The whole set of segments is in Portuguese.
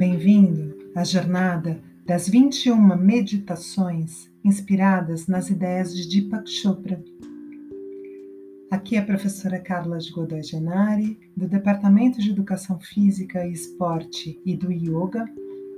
Bem-vindo à jornada das 21 meditações inspiradas nas ideias de Deepak Chopra. Aqui é a professora Carla de Godoy Genari, do Departamento de Educação Física e Esporte e do Yoga,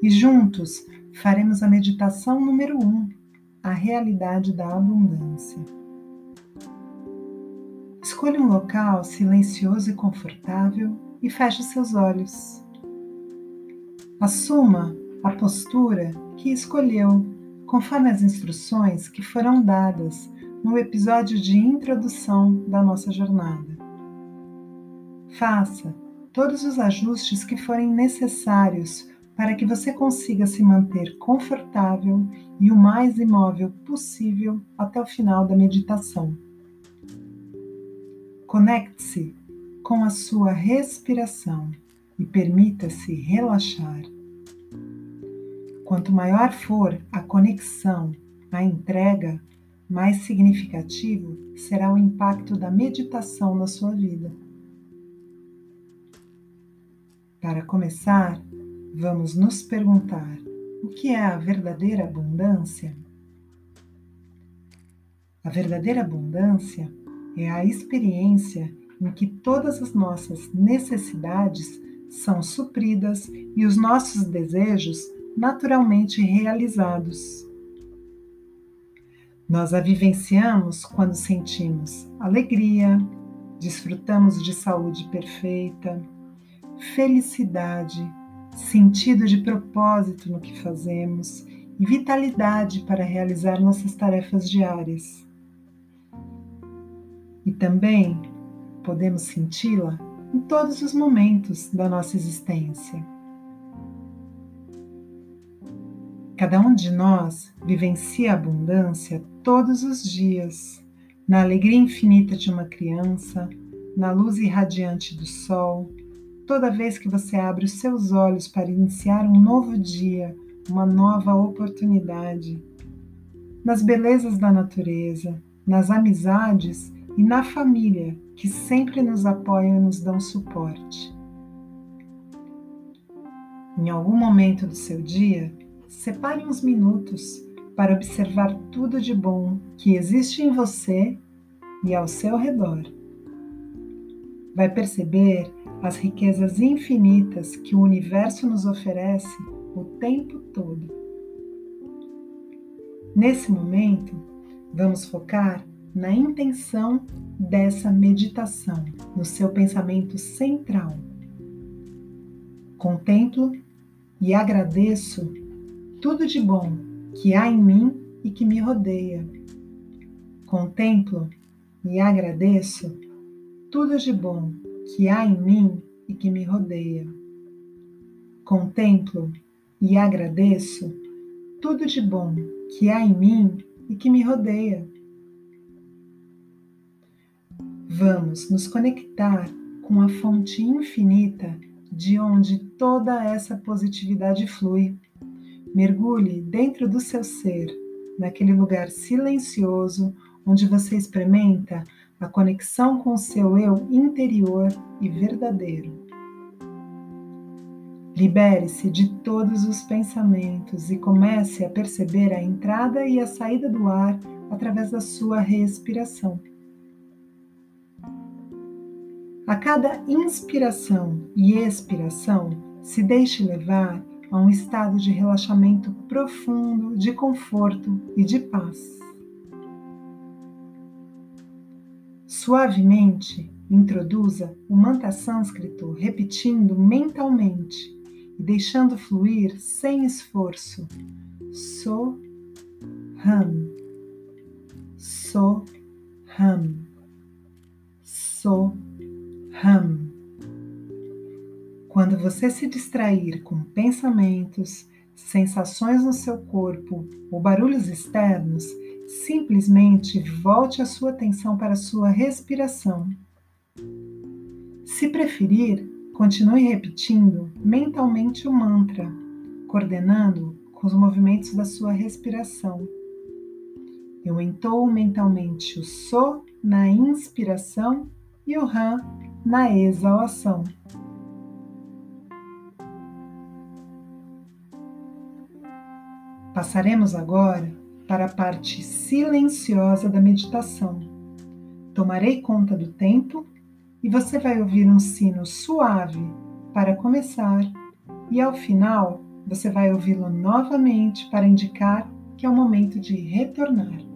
e juntos faremos a meditação número 1, a realidade da abundância. Escolha um local silencioso e confortável e feche seus olhos. Assuma a postura que escolheu, conforme as instruções que foram dadas no episódio de introdução da nossa jornada. Faça todos os ajustes que forem necessários para que você consiga se manter confortável e o mais imóvel possível até o final da meditação. Conecte-se com a sua respiração e permita-se relaxar. Quanto maior for a conexão, a entrega, mais significativo será o impacto da meditação na sua vida. Para começar, vamos nos perguntar: o que é a verdadeira abundância? A verdadeira abundância é a experiência em que todas as nossas necessidades são supridas e os nossos desejos naturalmente realizados. Nós a vivenciamos quando sentimos alegria, desfrutamos de saúde perfeita, felicidade, sentido de propósito no que fazemos e vitalidade para realizar nossas tarefas diárias. E também podemos senti-la em todos os momentos da nossa existência. Cada um de nós vivencia a abundância todos os dias, na alegria infinita de uma criança, na luz irradiante do sol, toda vez que você abre os seus olhos para iniciar um novo dia, uma nova oportunidade, nas belezas da natureza, nas amizades e na família que sempre nos apoiam e nos dão suporte. Em algum momento do seu dia, separe uns minutos para observar tudo de bom que existe em você e ao seu redor. Vai perceber as riquezas infinitas que o universo nos oferece o tempo todo. Nesse momento, vamos focar na intenção dessa meditação, no seu pensamento central. Contemplo e agradeço tudo de bom que há em mim e que me rodeia. Contemplo e agradeço tudo de bom que há em mim e que me rodeia. Contemplo e agradeço tudo de bom que há em mim e que me rodeia. Vamos nos conectar com a fonte infinita de onde toda essa positividade flui. Mergulhe dentro do seu ser, naquele lugar silencioso onde você experimenta a conexão com o seu eu interior e verdadeiro. Libere-se de todos os pensamentos e comece a perceber a entrada e a saída do ar através da sua respiração. A cada inspiração e expiração, se deixe levar a um estado de relaxamento profundo, de conforto e de paz. Suavemente, introduza o mantra sânscrito repetindo mentalmente e deixando fluir sem esforço. So Ram. So Ram. So Ram. Quando você se distrair com pensamentos, sensações no seu corpo ou barulhos externos, simplesmente volte a sua atenção para a sua respiração. Se preferir, continue repetindo mentalmente o mantra, coordenando com os movimentos da sua respiração. Eu entoo mentalmente o So na inspiração e o Ram na exalação. Passaremos agora para a parte silenciosa da meditação. Tomarei conta do tempo e você vai ouvir um sino suave para começar, e ao final você vai ouvi-lo novamente para indicar que é o momento de retornar.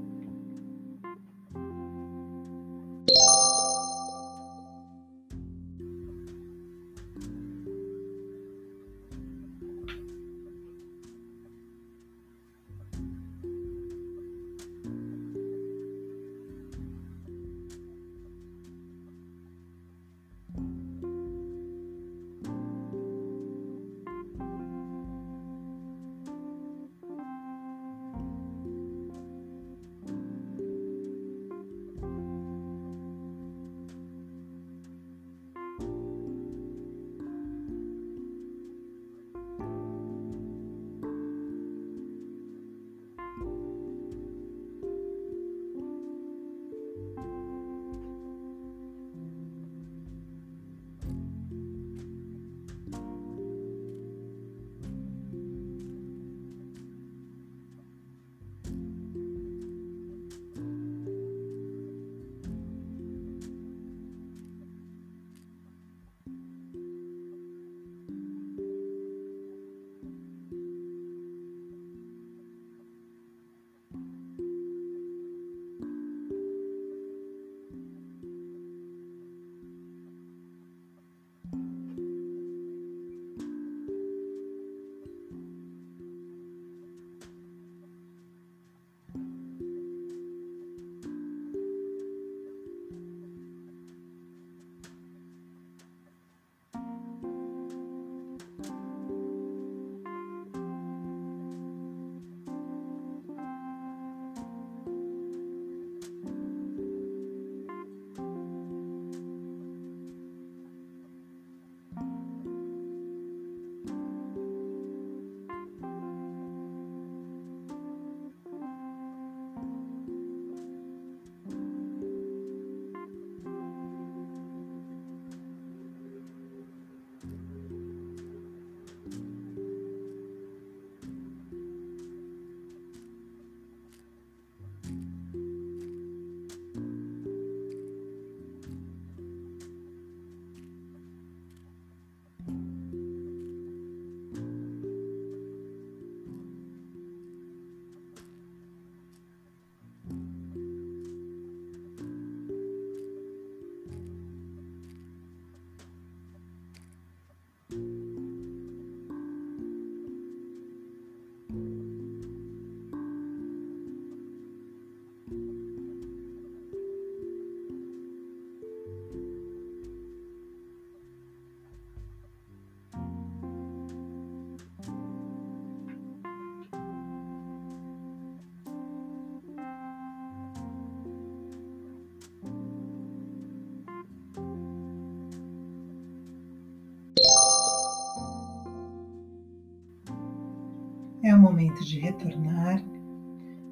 O momento de retornar,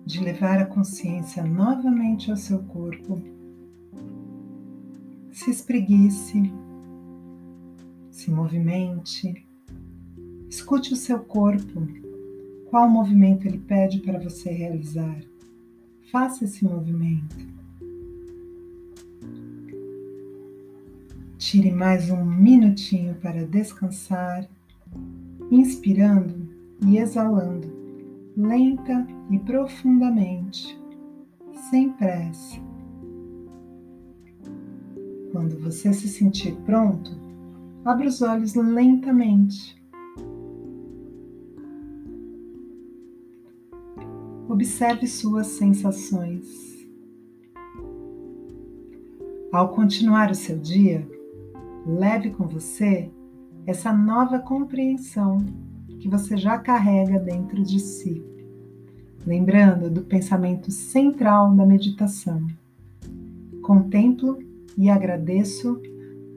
de levar a consciência novamente ao seu corpo. Se espreguice, se movimente, escute o seu corpo, qual movimento ele pede para você realizar. Faça esse movimento. Tire mais um minutinho para descansar, inspirando e exalando, lenta e profundamente, sem pressa. Quando você se sentir pronto, abra os olhos lentamente. Observe suas sensações. Ao continuar o seu dia, leve com você essa nova compreensão que você já carrega dentro de si. Lembrando do pensamento central da meditação. Contemplo e agradeço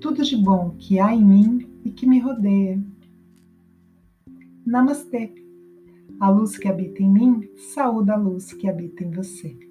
tudo de bom que há em mim e que me rodeia. Namastê! A luz que habita em mim saúda a luz que habita em você.